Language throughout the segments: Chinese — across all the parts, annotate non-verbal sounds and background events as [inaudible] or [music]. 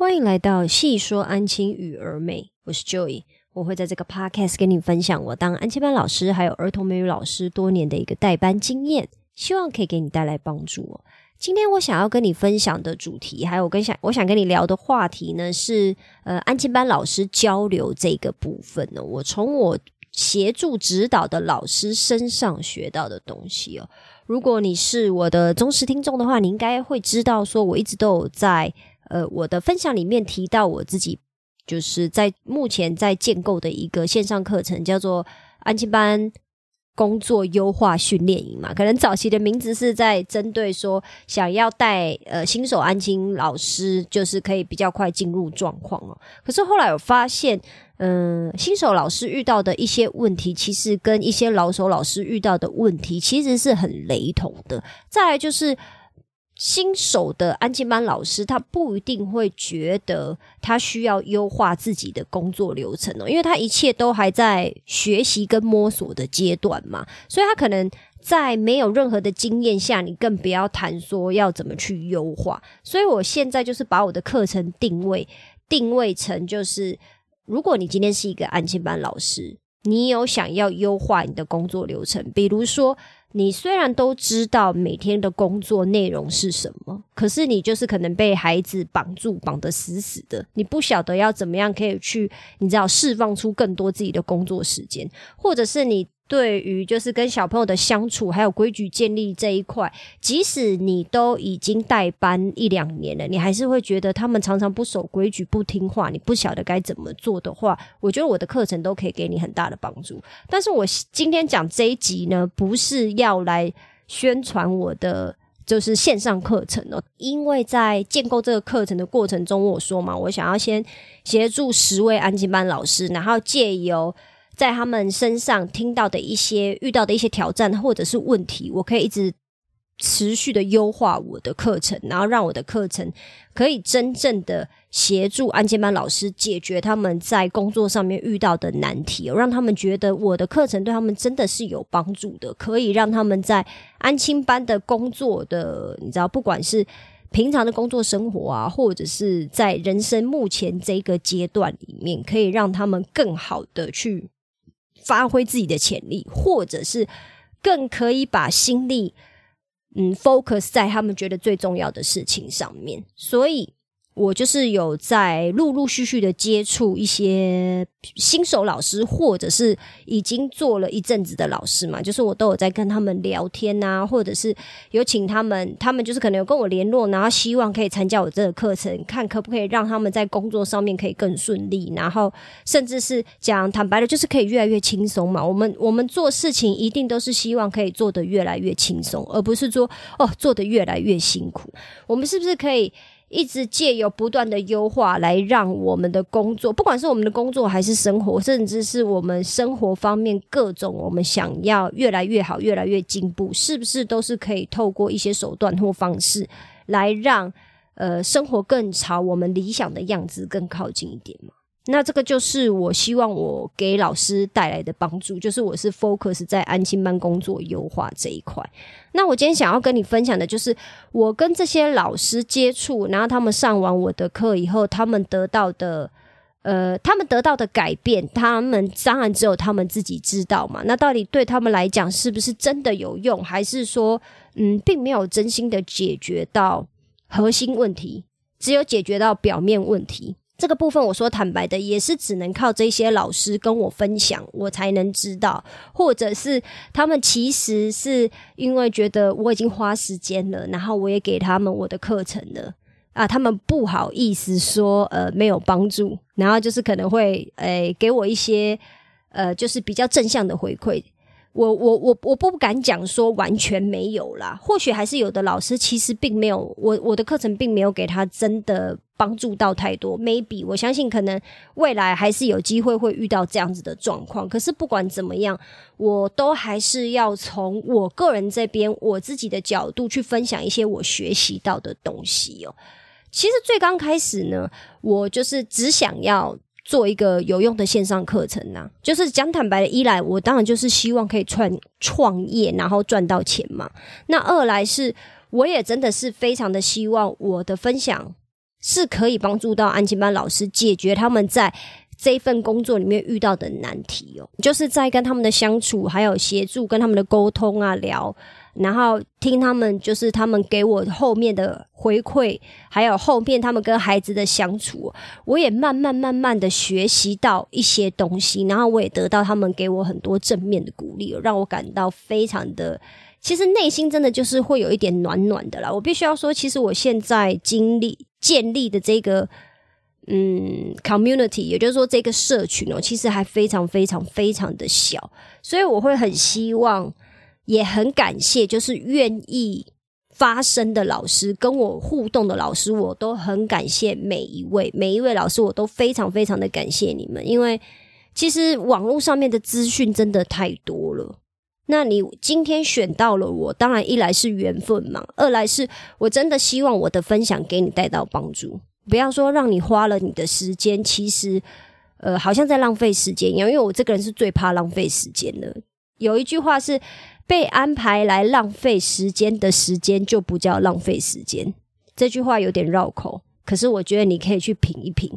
欢迎来到细说安亲与儿美，我是 Joy，我会在这个 podcast 跟你分享我当安亲班老师还有儿童美语老师多年的一个代班经验，希望可以给你带来帮助。今天我想要跟你分享的主题，还有我跟想我想跟你聊的话题呢，是呃安亲班老师交流这个部分呢，我从我协助指导的老师身上学到的东西哦。如果你是我的忠实听众的话，你应该会知道，说我一直都有在。呃，我的分享里面提到我自己就是在目前在建构的一个线上课程，叫做安亲班工作优化训练营嘛。可能早期的名字是在针对说想要带呃新手安亲老师，就是可以比较快进入状况哦。可是后来我发现，嗯，新手老师遇到的一些问题，其实跟一些老手老师遇到的问题其实是很雷同的。再来就是。新手的安静班老师，他不一定会觉得他需要优化自己的工作流程哦，因为他一切都还在学习跟摸索的阶段嘛，所以他可能在没有任何的经验下，你更不要谈说要怎么去优化。所以我现在就是把我的课程定位定位成，就是如果你今天是一个安静班老师，你有想要优化你的工作流程，比如说。你虽然都知道每天的工作内容是什么，可是你就是可能被孩子绑住，绑得死死的，你不晓得要怎么样可以去，你知道释放出更多自己的工作时间，或者是你。对于就是跟小朋友的相处，还有规矩建立这一块，即使你都已经带班一两年了，你还是会觉得他们常常不守规矩、不听话，你不晓得该怎么做的话，我觉得我的课程都可以给你很大的帮助。但是我今天讲这一集呢，不是要来宣传我的就是线上课程哦，因为在建构这个课程的过程中，我说嘛，我想要先协助十位安静班老师，然后借由。在他们身上听到的一些遇到的一些挑战或者是问题，我可以一直持续的优化我的课程，然后让我的课程可以真正的协助安监班老师解决他们在工作上面遇到的难题，让他们觉得我的课程对他们真的是有帮助的，可以让他们在安亲班的工作的，你知道，不管是平常的工作生活啊，或者是在人生目前这个阶段里面，可以让他们更好的去。发挥自己的潜力，或者是更可以把心力嗯 focus 在他们觉得最重要的事情上面，所以。我就是有在陆陆续续的接触一些新手老师，或者是已经做了一阵子的老师嘛，就是我都有在跟他们聊天呐，或者是有请他们，他们就是可能有跟我联络，然后希望可以参加我这个课程，看可不可以让他们在工作上面可以更顺利，然后甚至是讲坦白的，就是可以越来越轻松嘛。我们我们做事情一定都是希望可以做得越来越轻松，而不是说哦做得越来越辛苦。我们是不是可以？一直借由不断的优化来让我们的工作，不管是我们的工作还是生活，甚至是我们生活方面各种我们想要越来越好、越来越进步，是不是都是可以透过一些手段或方式来让呃生活更朝我们理想的样子更靠近一点嘛？那这个就是我希望我给老师带来的帮助，就是我是 focus 在安心班工作优化这一块。那我今天想要跟你分享的就是，我跟这些老师接触，然后他们上完我的课以后，他们得到的，呃，他们得到的改变，他们当然只有他们自己知道嘛。那到底对他们来讲是不是真的有用，还是说，嗯，并没有真心的解决到核心问题，只有解决到表面问题？这个部分我说坦白的，也是只能靠这些老师跟我分享，我才能知道，或者是他们其实是因为觉得我已经花时间了，然后我也给他们我的课程了啊，他们不好意思说呃没有帮助，然后就是可能会诶给我一些呃就是比较正向的回馈。我我我我不敢讲说完全没有啦，或许还是有的老师其实并没有我我的课程并没有给他真的帮助到太多，maybe 我相信可能未来还是有机会会遇到这样子的状况。可是不管怎么样，我都还是要从我个人这边我自己的角度去分享一些我学习到的东西哦。其实最刚开始呢，我就是只想要。做一个有用的线上课程呐，就是讲坦白的，一来我当然就是希望可以创创业，然后赚到钱嘛。那二来是，我也真的是非常的希望我的分享是可以帮助到安亲班老师解决他们在这份工作里面遇到的难题哦，就是在跟他们的相处，还有协助跟他们的沟通啊聊。然后听他们，就是他们给我后面的回馈，还有后面他们跟孩子的相处，我也慢慢慢慢的学习到一些东西，然后我也得到他们给我很多正面的鼓励，让我感到非常的，其实内心真的就是会有一点暖暖的啦。我必须要说，其实我现在经历建立的这个嗯 community，也就是说这个社群哦，其实还非常非常非常的小，所以我会很希望。也很感谢，就是愿意发声的老师，跟我互动的老师，我都很感谢每一位，每一位老师，我都非常非常的感谢你们。因为其实网络上面的资讯真的太多了，那你今天选到了我，当然一来是缘分嘛，二来是我真的希望我的分享给你带到帮助，不要说让你花了你的时间，其实呃好像在浪费时间一样，因为我这个人是最怕浪费时间的。有一句话是。被安排来浪费时间的时间就不叫浪费时间，这句话有点绕口，可是我觉得你可以去品一品。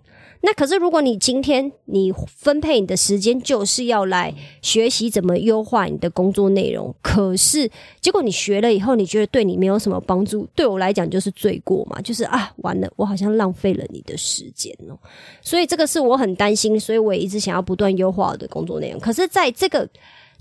那可是如果你今天你分配你的时间就是要来学习怎么优化你的工作内容，可是结果你学了以后，你觉得对你没有什么帮助，对我来讲就是罪过嘛，就是啊，完了，我好像浪费了你的时间哦。所以这个是我很担心，所以我也一直想要不断优化我的工作内容。可是在这个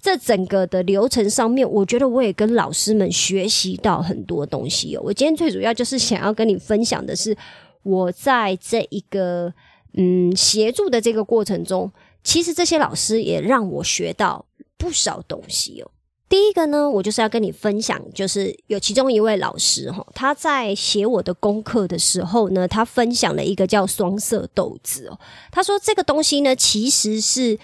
这整个的流程上面，我觉得我也跟老师们学习到很多东西哦。我今天最主要就是想要跟你分享的是，我在这一个嗯协助的这个过程中，其实这些老师也让我学到不少东西哦。第一个呢，我就是要跟你分享，就是有其中一位老师哈，他在写我的功课的时候呢，他分享了一个叫双色豆子哦。他说这个东西呢，其实是。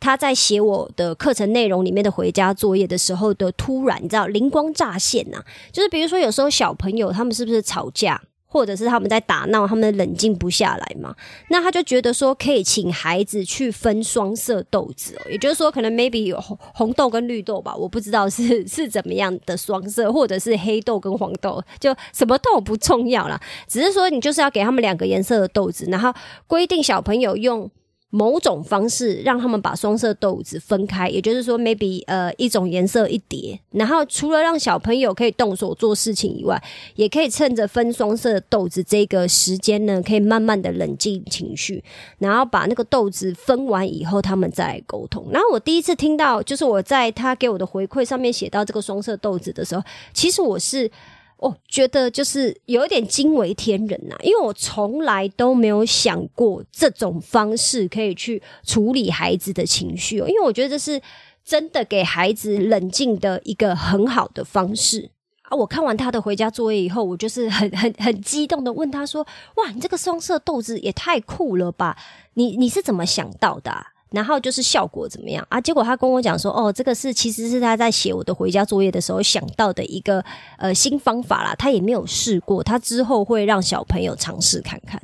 他在写我的课程内容里面的回家作业的时候的突然，你知道灵光乍现呐，就是比如说有时候小朋友他们是不是吵架，或者是他们在打闹，他们冷静不下来嘛？那他就觉得说可以请孩子去分双色豆子哦，也就是说可能 maybe 有红红豆跟绿豆吧，我不知道是 [laughs] 是怎么样的双色，或者是黑豆跟黄豆，就什么豆不重要啦，只是说你就是要给他们两个颜色的豆子，然后规定小朋友用。某种方式让他们把双色豆子分开，也就是说，maybe 呃一种颜色一叠，然后除了让小朋友可以动手做事情以外，也可以趁着分双色豆子这个时间呢，可以慢慢的冷静情绪，然后把那个豆子分完以后，他们再沟通。然后我第一次听到，就是我在他给我的回馈上面写到这个双色豆子的时候，其实我是。哦，觉得就是有一点惊为天人呐，因为我从来都没有想过这种方式可以去处理孩子的情绪哦，因为我觉得这是真的给孩子冷静的一个很好的方式啊。我看完他的回家作业以后，我就是很 [laughs] 很很激动的问他说：“哇，你这个双色豆子也太酷了吧？你你是怎么想到的？”啊然后就是效果怎么样啊？结果他跟我讲说，哦，这个是其实是他在写我的回家作业的时候想到的一个呃新方法啦。他也没有试过，他之后会让小朋友尝试看看。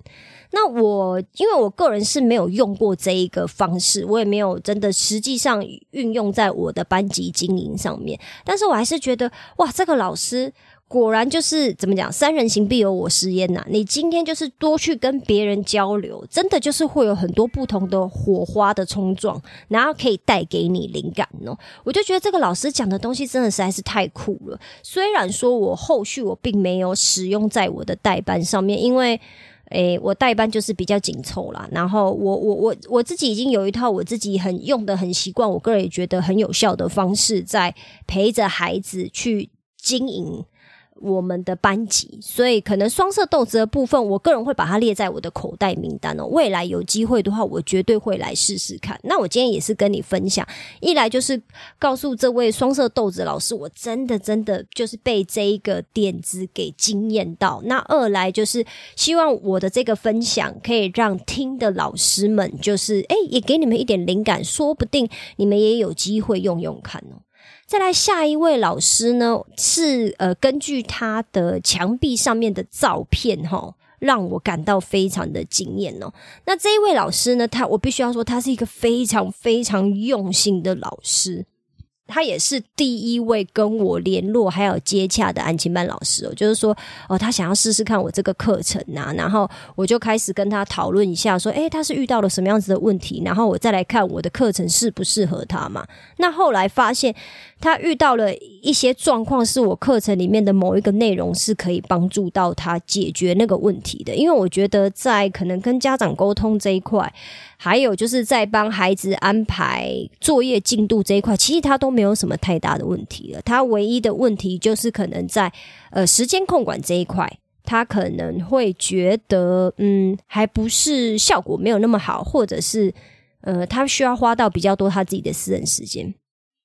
那我因为我个人是没有用过这一个方式，我也没有真的实际上运用在我的班级经营上面。但是我还是觉得，哇，这个老师。果然就是怎么讲，三人行必有我师焉呐！你今天就是多去跟别人交流，真的就是会有很多不同的火花的冲撞，然后可以带给你灵感哦。我就觉得这个老师讲的东西真的实在是太酷了。虽然说我后续我并没有使用在我的代班上面，因为诶，我代班就是比较紧凑啦。然后我我我我自己已经有一套我自己很用的很习惯，我个人也觉得很有效的方式，在陪着孩子去经营。我们的班级，所以可能双色豆子的部分，我个人会把它列在我的口袋名单哦。未来有机会的话，我绝对会来试试看。那我今天也是跟你分享，一来就是告诉这位双色豆子老师，我真的真的就是被这一个点子给惊艳到。那二来就是希望我的这个分享可以让听的老师们，就是诶也给你们一点灵感，说不定你们也有机会用用看哦。再来下一位老师呢，是呃根据他的墙壁上面的照片哈，让我感到非常的惊艳哦。那这一位老师呢，他我必须要说，他是一个非常非常用心的老师。他也是第一位跟我联络还有接洽的安亲班老师哦，就是说哦，他想要试试看我这个课程呐，然后我就开始跟他讨论一下，说，诶，他是遇到了什么样子的问题，然后我再来看我的课程适不适合他嘛。那后来发现他遇到了一些状况，是我课程里面的某一个内容是可以帮助到他解决那个问题的，因为我觉得在可能跟家长沟通这一块。还有就是在帮孩子安排作业进度这一块，其实他都没有什么太大的问题了。他唯一的问题就是可能在呃时间控管这一块，他可能会觉得嗯还不是效果没有那么好，或者是呃他需要花到比较多他自己的私人时间。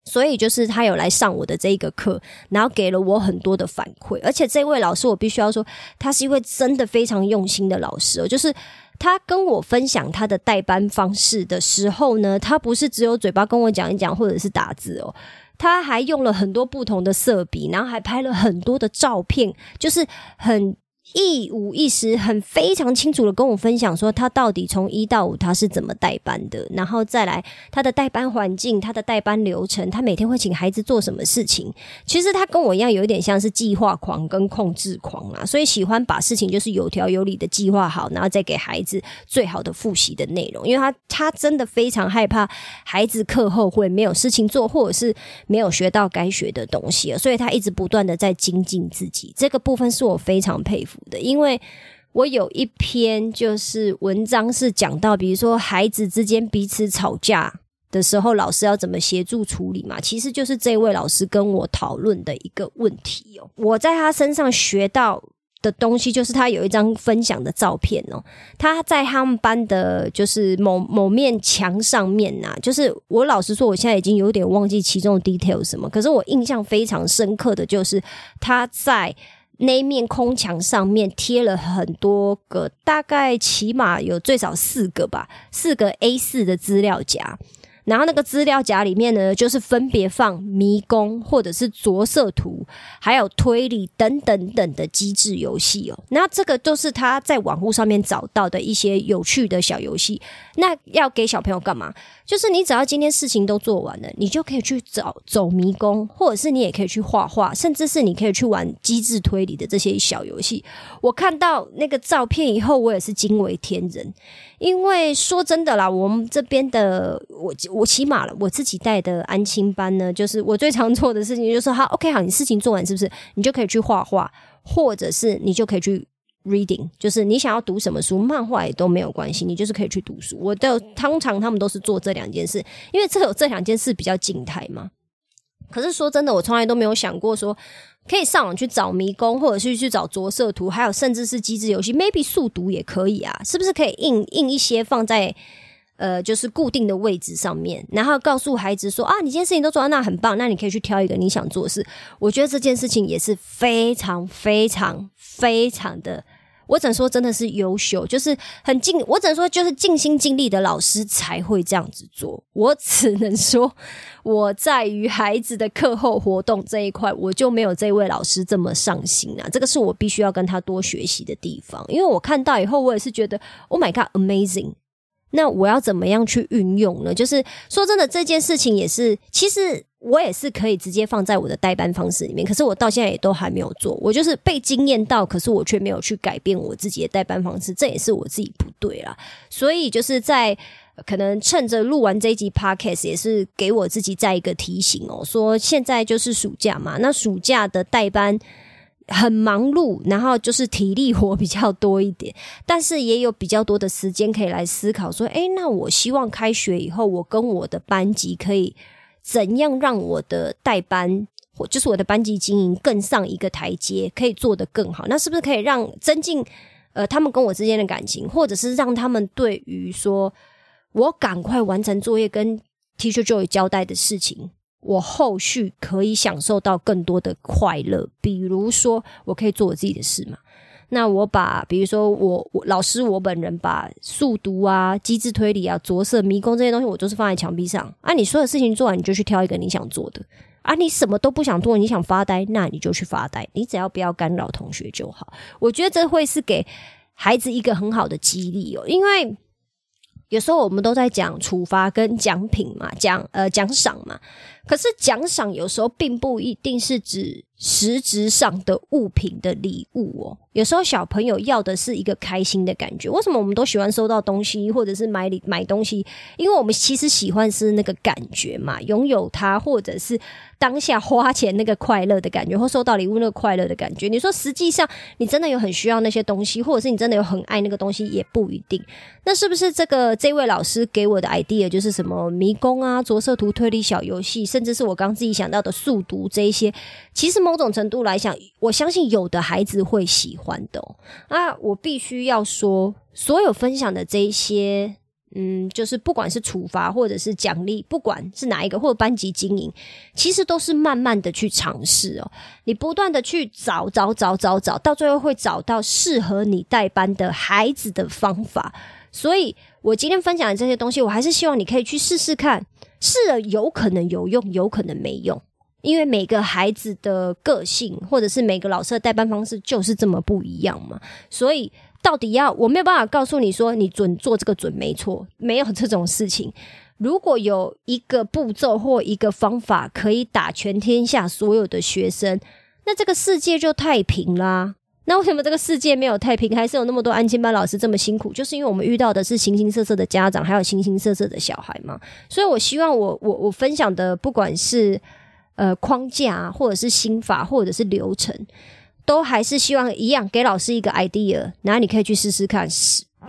所以就是他有来上我的这一个课，然后给了我很多的反馈。而且这位老师我必须要说，他是一位真的非常用心的老师哦，就是。他跟我分享他的代班方式的时候呢，他不是只有嘴巴跟我讲一讲，或者是打字哦，他还用了很多不同的色笔，然后还拍了很多的照片，就是很。一五一十，很非常清楚的跟我分享说，他到底从一到五他是怎么代班的，然后再来他的代班环境、他的代班流程，他每天会请孩子做什么事情。其实他跟我一样，有一点像是计划狂跟控制狂啊，所以喜欢把事情就是有条有理的计划好，然后再给孩子最好的复习的内容。因为他他真的非常害怕孩子课后会没有事情做，或者是没有学到该学的东西，所以他一直不断的在精进自己。这个部分是我非常佩服。的，因为我有一篇就是文章是讲到，比如说孩子之间彼此吵架的时候，老师要怎么协助处理嘛？其实就是这位老师跟我讨论的一个问题哦。我在他身上学到的东西，就是他有一张分享的照片哦，他在他们班的就是某某面墙上面呐，就是我老实说，我现在已经有点忘记其中的 detail 什么，可是我印象非常深刻的就是他在。那面空墙上面贴了很多个，大概起码有最少四个吧，四个 A 四的资料夹。然后那个资料夹里面呢，就是分别放迷宫或者是着色图，还有推理等等等的机制游戏哦。那这个都是他在网络上面找到的一些有趣的小游戏。那要给小朋友干嘛？就是你只要今天事情都做完了，你就可以去找走迷宫，或者是你也可以去画画，甚至是你可以去玩机制推理的这些小游戏。我看到那个照片以后，我也是惊为天人。因为说真的啦，我们这边的我我起码了，我自己带的安亲班呢，就是我最常做的事情就是好，OK 好，你事情做完是不是？你就可以去画画，或者是你就可以去 reading，就是你想要读什么书，漫画也都没有关系，你就是可以去读书。我的通常他们都是做这两件事，因为这有这两件事比较静态嘛。可是说真的，我从来都没有想过说。可以上网去找迷宫，或者是去找着色图，还有甚至是机制游戏，maybe 速读也可以啊，是不是可以印印一些放在呃就是固定的位置上面，然后告诉孩子说啊，你今天事情都做到，那很棒，那你可以去挑一个你想做的事。我觉得这件事情也是非常非常非常的。我只能说，真的是优秀，就是很尽。我只能说，就是尽心尽力的老师才会这样子做。我只能说，我在于孩子的课后活动这一块，我就没有这位老师这么上心啊。这个是我必须要跟他多学习的地方。因为我看到以后，我也是觉得，Oh my God，amazing！那我要怎么样去运用呢？就是说真的，这件事情也是，其实。我也是可以直接放在我的代班方式里面，可是我到现在也都还没有做。我就是被惊艳到，可是我却没有去改变我自己的代班方式，这也是我自己不对啦。所以就是在可能趁着录完这一集 podcast，也是给我自己再一个提醒哦，说现在就是暑假嘛，那暑假的代班很忙碌，然后就是体力活比较多一点，但是也有比较多的时间可以来思考说，诶，那我希望开学以后，我跟我的班级可以。怎样让我的代班或就是我的班级经营更上一个台阶，可以做得更好？那是不是可以让增进呃他们跟我之间的感情，或者是让他们对于说我赶快完成作业跟 Teacher Joy 交代的事情，我后续可以享受到更多的快乐？比如说，我可以做我自己的事嘛？那我把，比如说我我老师我本人把速读啊、机智推理啊、着色迷宫这些东西，我都是放在墙壁上。啊，你所有事情做完，你就去挑一个你想做的。啊，你什么都不想做，你想发呆，那你就去发呆。你只要不要干扰同学就好。我觉得这会是给孩子一个很好的激励哦，因为有时候我们都在讲处罚跟奖品嘛，奖呃奖赏嘛。可是奖赏有时候并不一定是指实质上的物品的礼物哦。有时候小朋友要的是一个开心的感觉。为什么我们都喜欢收到东西或者是买礼买东西？因为我们其实喜欢是那个感觉嘛，拥有它或者是当下花钱那个快乐的感觉，或收到礼物那个快乐的感觉。你说实际上你真的有很需要那些东西，或者是你真的有很爱那个东西，也不一定。那是不是这个这位老师给我的 idea 就是什么迷宫啊、着色图、推理小游戏？甚至是我刚自己想到的速读这一些，其实某种程度来讲，我相信有的孩子会喜欢的。啊，我必须要说，所有分享的这一些，嗯，就是不管是处罚或者是奖励，不管是哪一个，或者班级经营，其实都是慢慢的去尝试哦。你不断的去找找找找找，到最后会找到适合你带班的孩子的方法。所以我今天分享的这些东西，我还是希望你可以去试试看。试了有可能有用，有可能没用，因为每个孩子的个性，或者是每个老师的代班方式就是这么不一样嘛。所以到底要我没有办法告诉你说你准做这个准没错，没有这种事情。如果有一个步骤或一个方法可以打全天下所有的学生，那这个世界就太平啦。那为什么这个世界没有太平，还是有那么多安亲班老师这么辛苦？就是因为我们遇到的是形形色色的家长，还有形形色色的小孩嘛。所以我希望我我我分享的，不管是呃框架，或者是心法，或者是流程，都还是希望一样，给老师一个 idea，然后你可以去试试看，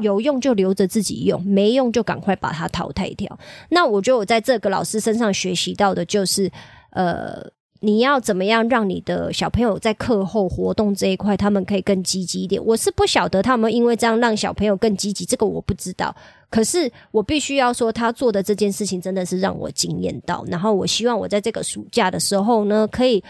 有用就留着自己用，没用就赶快把它淘汰掉。那我觉得我在这个老师身上学习到的就是呃。你要怎么样让你的小朋友在课后活动这一块，他们可以更积极一点？我是不晓得他们因为这样让小朋友更积极，这个我不知道。可是我必须要说，他做的这件事情真的是让我惊艳到。然后我希望我在这个暑假的时候呢，可以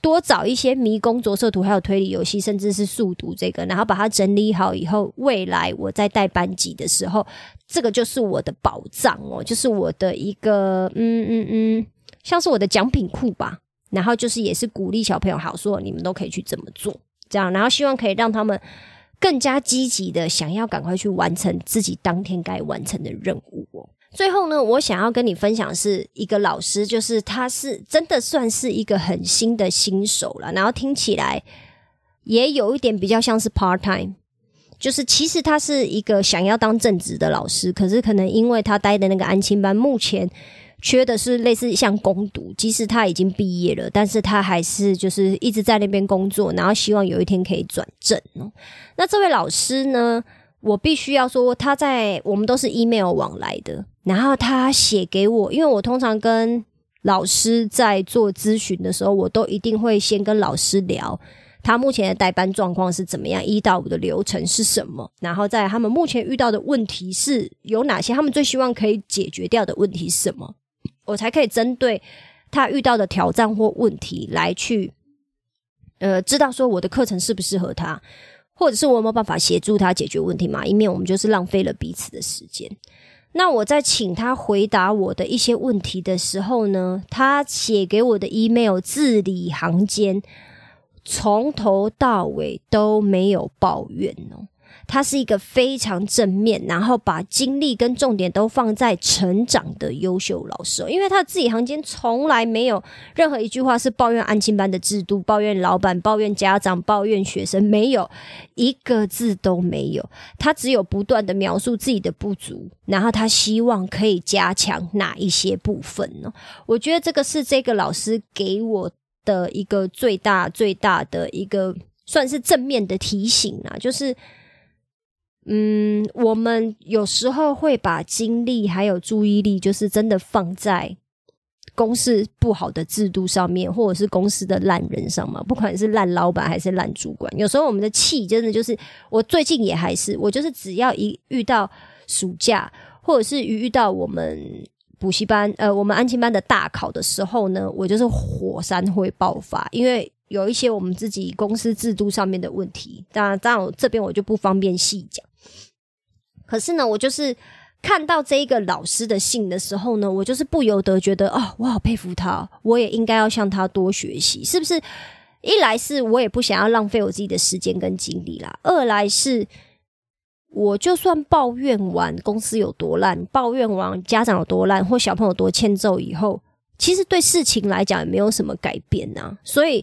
多找一些迷宫着色图，还有推理游戏，甚至是速读这个，然后把它整理好以后，未来我在带班级的时候，这个就是我的宝藏哦，就是我的一个嗯嗯嗯，像是我的奖品库吧。然后就是也是鼓励小朋友，好说你们都可以去怎么做，这样，然后希望可以让他们更加积极的想要赶快去完成自己当天该完成的任务哦。最后呢，我想要跟你分享是一个老师，就是他是真的算是一个很新的新手了，然后听起来也有一点比较像是 part time，就是其实他是一个想要当正职的老师，可是可能因为他待的那个安亲班目前。缺的是类似像攻读，即使他已经毕业了，但是他还是就是一直在那边工作，然后希望有一天可以转正哦。那这位老师呢，我必须要说，他在我们都是 email 往来的，然后他写给我，因为我通常跟老师在做咨询的时候，我都一定会先跟老师聊他目前的代班状况是怎么样，一到五的流程是什么，然后在他们目前遇到的问题是有哪些，他们最希望可以解决掉的问题是什么。我才可以针对他遇到的挑战或问题来去，呃，知道说我的课程适不适合他，或者是我有没有办法协助他解决问题嘛？以免我们就是浪费了彼此的时间。那我在请他回答我的一些问题的时候呢，他写给我的 email 字里行间，从头到尾都没有抱怨哦。他是一个非常正面，然后把精力跟重点都放在成长的优秀老师。因为他字里行间从来没有任何一句话是抱怨安亲班的制度、抱怨老板、抱怨家长、抱怨学生，没有一个字都没有。他只有不断的描述自己的不足，然后他希望可以加强哪一些部分呢？我觉得这个是这个老师给我的一个最大最大的一个算是正面的提醒啊，就是。嗯，我们有时候会把精力还有注意力，就是真的放在公司不好的制度上面，或者是公司的烂人上嘛。不管是烂老板还是烂主管，有时候我们的气真的就是，我最近也还是，我就是只要一遇到暑假，或者是遇到我们补习班，呃，我们安亲班的大考的时候呢，我就是火山会爆发，因为。有一些我们自己公司制度上面的问题，当然，当然，这边我就不方便细讲。可是呢，我就是看到这一个老师的信的时候呢，我就是不由得觉得，哦，我好佩服他，我也应该要向他多学习，是不是？一来是我也不想要浪费我自己的时间跟精力啦，二来是我就算抱怨完公司有多烂，抱怨完家长有多烂，或小朋友多欠揍以后，其实对事情来讲也没有什么改变呐。所以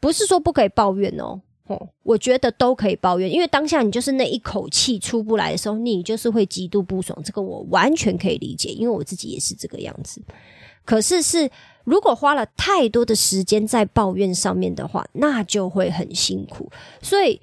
不是说不可以抱怨哦，哦，我觉得都可以抱怨，因为当下你就是那一口气出不来的时候，你就是会极度不爽。这个我完全可以理解，因为我自己也是这个样子。可是是。如果花了太多的时间在抱怨上面的话，那就会很辛苦。所以。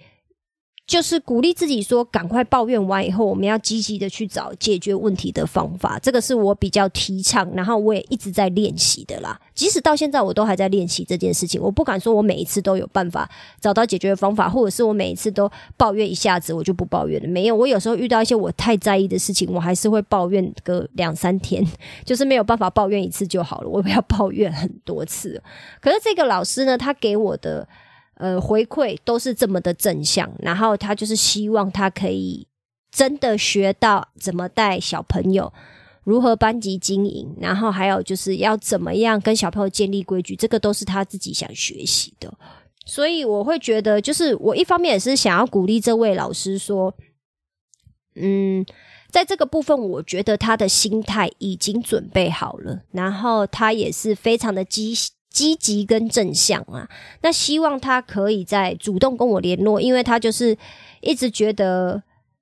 就是鼓励自己说，赶快抱怨完以后，我们要积极的去找解决问题的方法。这个是我比较提倡，然后我也一直在练习的啦。即使到现在，我都还在练习这件事情。我不敢说我每一次都有办法找到解决的方法，或者是我每一次都抱怨一下子我就不抱怨了。没有，我有时候遇到一些我太在意的事情，我还是会抱怨个两三天，[laughs] 就是没有办法抱怨一次就好了。我不要抱怨很多次。可是这个老师呢，他给我的。呃，回馈都是这么的正向，然后他就是希望他可以真的学到怎么带小朋友，如何班级经营，然后还有就是要怎么样跟小朋友建立规矩，这个都是他自己想学习的。所以我会觉得，就是我一方面也是想要鼓励这位老师说，嗯，在这个部分，我觉得他的心态已经准备好了，然后他也是非常的积极。积极跟正向啊，那希望他可以再主动跟我联络，因为他就是一直觉得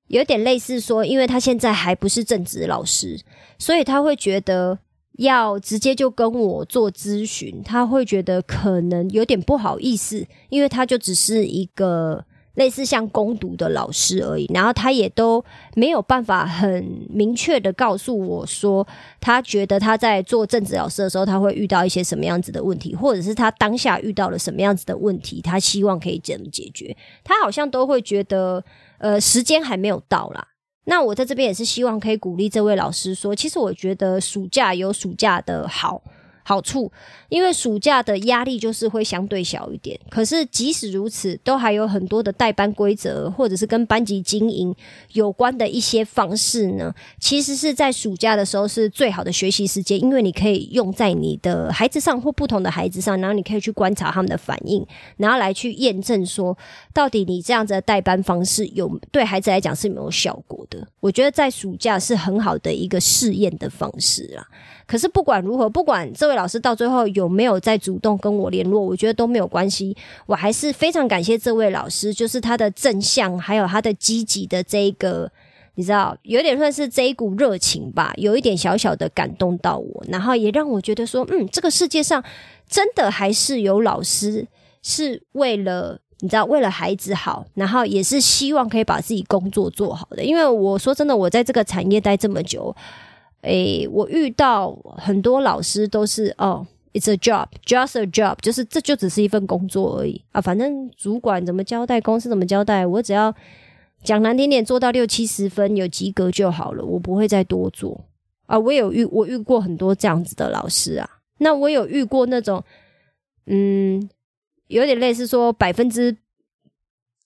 有点类似说，因为他现在还不是正职老师，所以他会觉得要直接就跟我做咨询，他会觉得可能有点不好意思，因为他就只是一个。类似像攻读的老师而已，然后他也都没有办法很明确的告诉我说，他觉得他在做政治老师的时候，他会遇到一些什么样子的问题，或者是他当下遇到了什么样子的问题，他希望可以怎么解决。他好像都会觉得，呃，时间还没有到啦。那我在这边也是希望可以鼓励这位老师说，其实我觉得暑假有暑假的好。好处，因为暑假的压力就是会相对小一点。可是即使如此，都还有很多的代班规则，或者是跟班级经营有关的一些方式呢。其实是在暑假的时候是最好的学习时间，因为你可以用在你的孩子上或不同的孩子上，然后你可以去观察他们的反应，然后来去验证说，到底你这样子的代班方式有对孩子来讲是没有效果的。我觉得在暑假是很好的一个试验的方式啦。可是不管如何，不管这位老师到最后有没有再主动跟我联络，我觉得都没有关系。我还是非常感谢这位老师，就是他的正向，还有他的积极的这一个，你知道，有点算是这一股热情吧，有一点小小的感动到我，然后也让我觉得说，嗯，这个世界上真的还是有老师是为了你知道，为了孩子好，然后也是希望可以把自己工作做好的。因为我说真的，我在这个产业待这么久。诶，我遇到很多老师都是哦，it's a job，just a job，就是这就只是一份工作而已啊。反正主管怎么交代，公司怎么交代，我只要讲难听点，做到六七十分有及格就好了，我不会再多做啊。我有遇我遇过很多这样子的老师啊，那我有遇过那种，嗯，有点类似说百分之。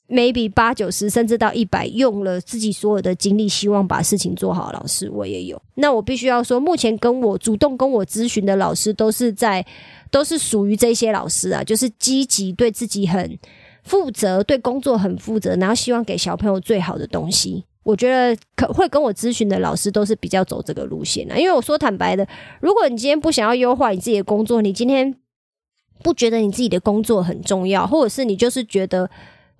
Maybe 八九十甚至到一百，用了自己所有的精力，希望把事情做好。老师，我也有。那我必须要说，目前跟我主动跟我咨询的老师，都是在都是属于这些老师啊，就是积极对自己很负责，对工作很负责，然后希望给小朋友最好的东西。我觉得可会跟我咨询的老师都是比较走这个路线的。因为我说坦白的，如果你今天不想要优化你自己的工作，你今天不觉得你自己的工作很重要，或者是你就是觉得。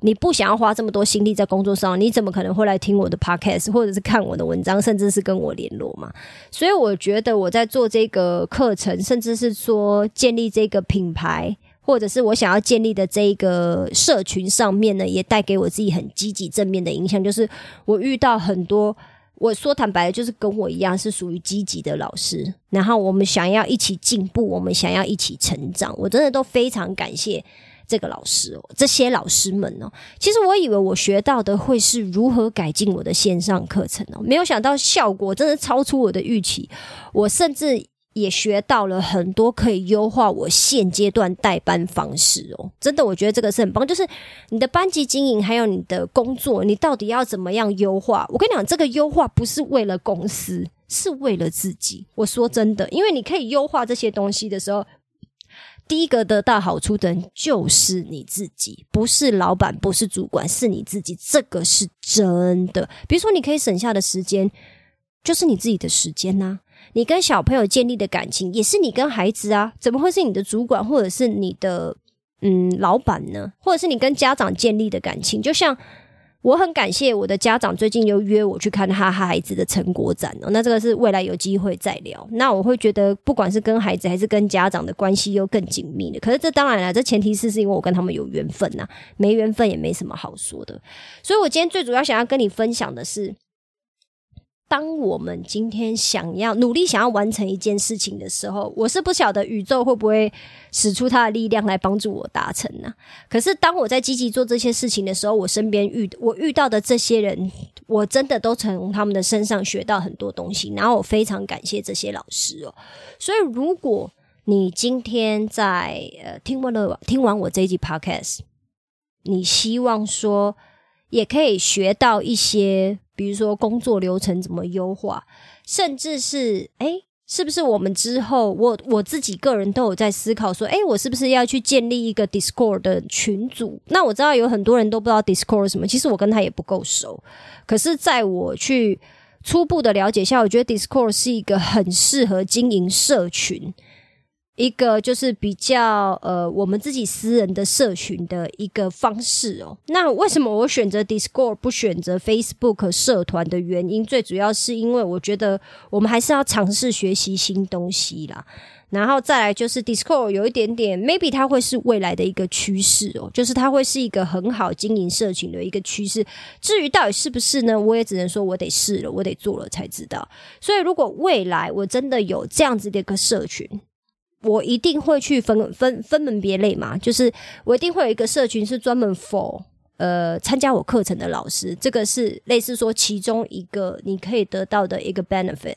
你不想要花这么多心力在工作上，你怎么可能会来听我的 podcast，或者是看我的文章，甚至是跟我联络嘛？所以我觉得我在做这个课程，甚至是说建立这个品牌，或者是我想要建立的这个社群上面呢，也带给我自己很积极正面的影响。就是我遇到很多，我说坦白的，就是跟我一样是属于积极的老师，然后我们想要一起进步，我们想要一起成长，我真的都非常感谢。这个老师哦，这些老师们哦，其实我以为我学到的会是如何改进我的线上课程哦，没有想到效果真的超出我的预期。我甚至也学到了很多可以优化我现阶段代班方式哦，真的，我觉得这个是很棒。就是你的班级经营，还有你的工作，你到底要怎么样优化？我跟你讲，这个优化不是为了公司，是为了自己。我说真的，因为你可以优化这些东西的时候。第一个得到好处的人就是你自己，不是老板，不是主管，是你自己。这个是真的。比如说，你可以省下的时间，就是你自己的时间呐。你跟小朋友建立的感情，也是你跟孩子啊，怎么会是你的主管或者是你的嗯老板呢？或者是你跟家长建立的感情，就像。我很感谢我的家长最近又约我去看他孩子的成果展哦，那这个是未来有机会再聊。那我会觉得，不管是跟孩子还是跟家长的关系又更紧密了。可是这当然了，这前提是是因为我跟他们有缘分呐，没缘分也没什么好说的。所以我今天最主要想要跟你分享的是。当我们今天想要努力想要完成一件事情的时候，我是不晓得宇宙会不会使出它的力量来帮助我达成呢？可是当我在积极做这些事情的时候，我身边遇我遇到的这些人，我真的都从他们的身上学到很多东西，然后我非常感谢这些老师哦。所以，如果你今天在呃听完了听完我这一集 podcast，你希望说也可以学到一些。比如说工作流程怎么优化，甚至是哎，是不是我们之后我我自己个人都有在思考说，哎，我是不是要去建立一个 Discord 的群组？那我知道有很多人都不知道 Discord 什么，其实我跟他也不够熟。可是在我去初步的了解下，我觉得 Discord 是一个很适合经营社群。一个就是比较呃，我们自己私人的社群的一个方式哦。那为什么我选择 Discord 不选择 Facebook 社团的原因，最主要是因为我觉得我们还是要尝试学习新东西啦。然后再来就是 Discord 有一点点，maybe 它会是未来的一个趋势哦，就是它会是一个很好经营社群的一个趋势。至于到底是不是呢？我也只能说我得试了，我得做了才知道。所以如果未来我真的有这样子的一个社群，我一定会去分分分门别类嘛，就是我一定会有一个社群是专门 for 呃参加我课程的老师，这个是类似说其中一个你可以得到的一个 benefit。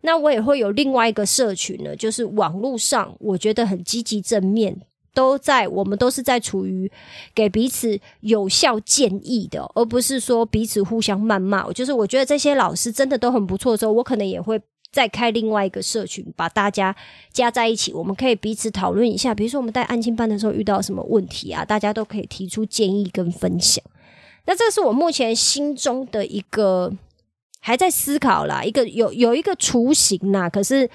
那我也会有另外一个社群呢，就是网络上我觉得很积极正面，都在我们都是在处于给彼此有效建议的，而不是说彼此互相谩骂。就是我觉得这些老师真的都很不错的时候，我可能也会。再开另外一个社群，把大家加在一起，我们可以彼此讨论一下。比如说，我们在安亲班的时候遇到什么问题啊？大家都可以提出建议跟分享。那这是我目前心中的一个还在思考啦，一个有有一个雏形呐。可是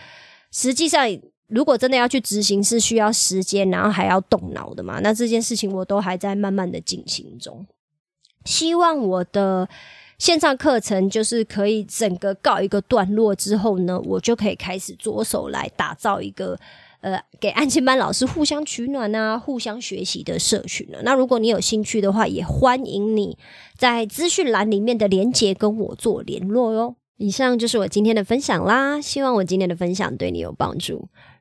实际上，如果真的要去执行，是需要时间，然后还要动脑的嘛。那这件事情我都还在慢慢的进行中。希望我的。线上课程就是可以整个告一个段落之后呢，我就可以开始着手来打造一个呃，给安亲班老师互相取暖啊、互相学习的社群了。那如果你有兴趣的话，也欢迎你在资讯栏里面的连接跟我做联络哟。以上就是我今天的分享啦，希望我今天的分享对你有帮助。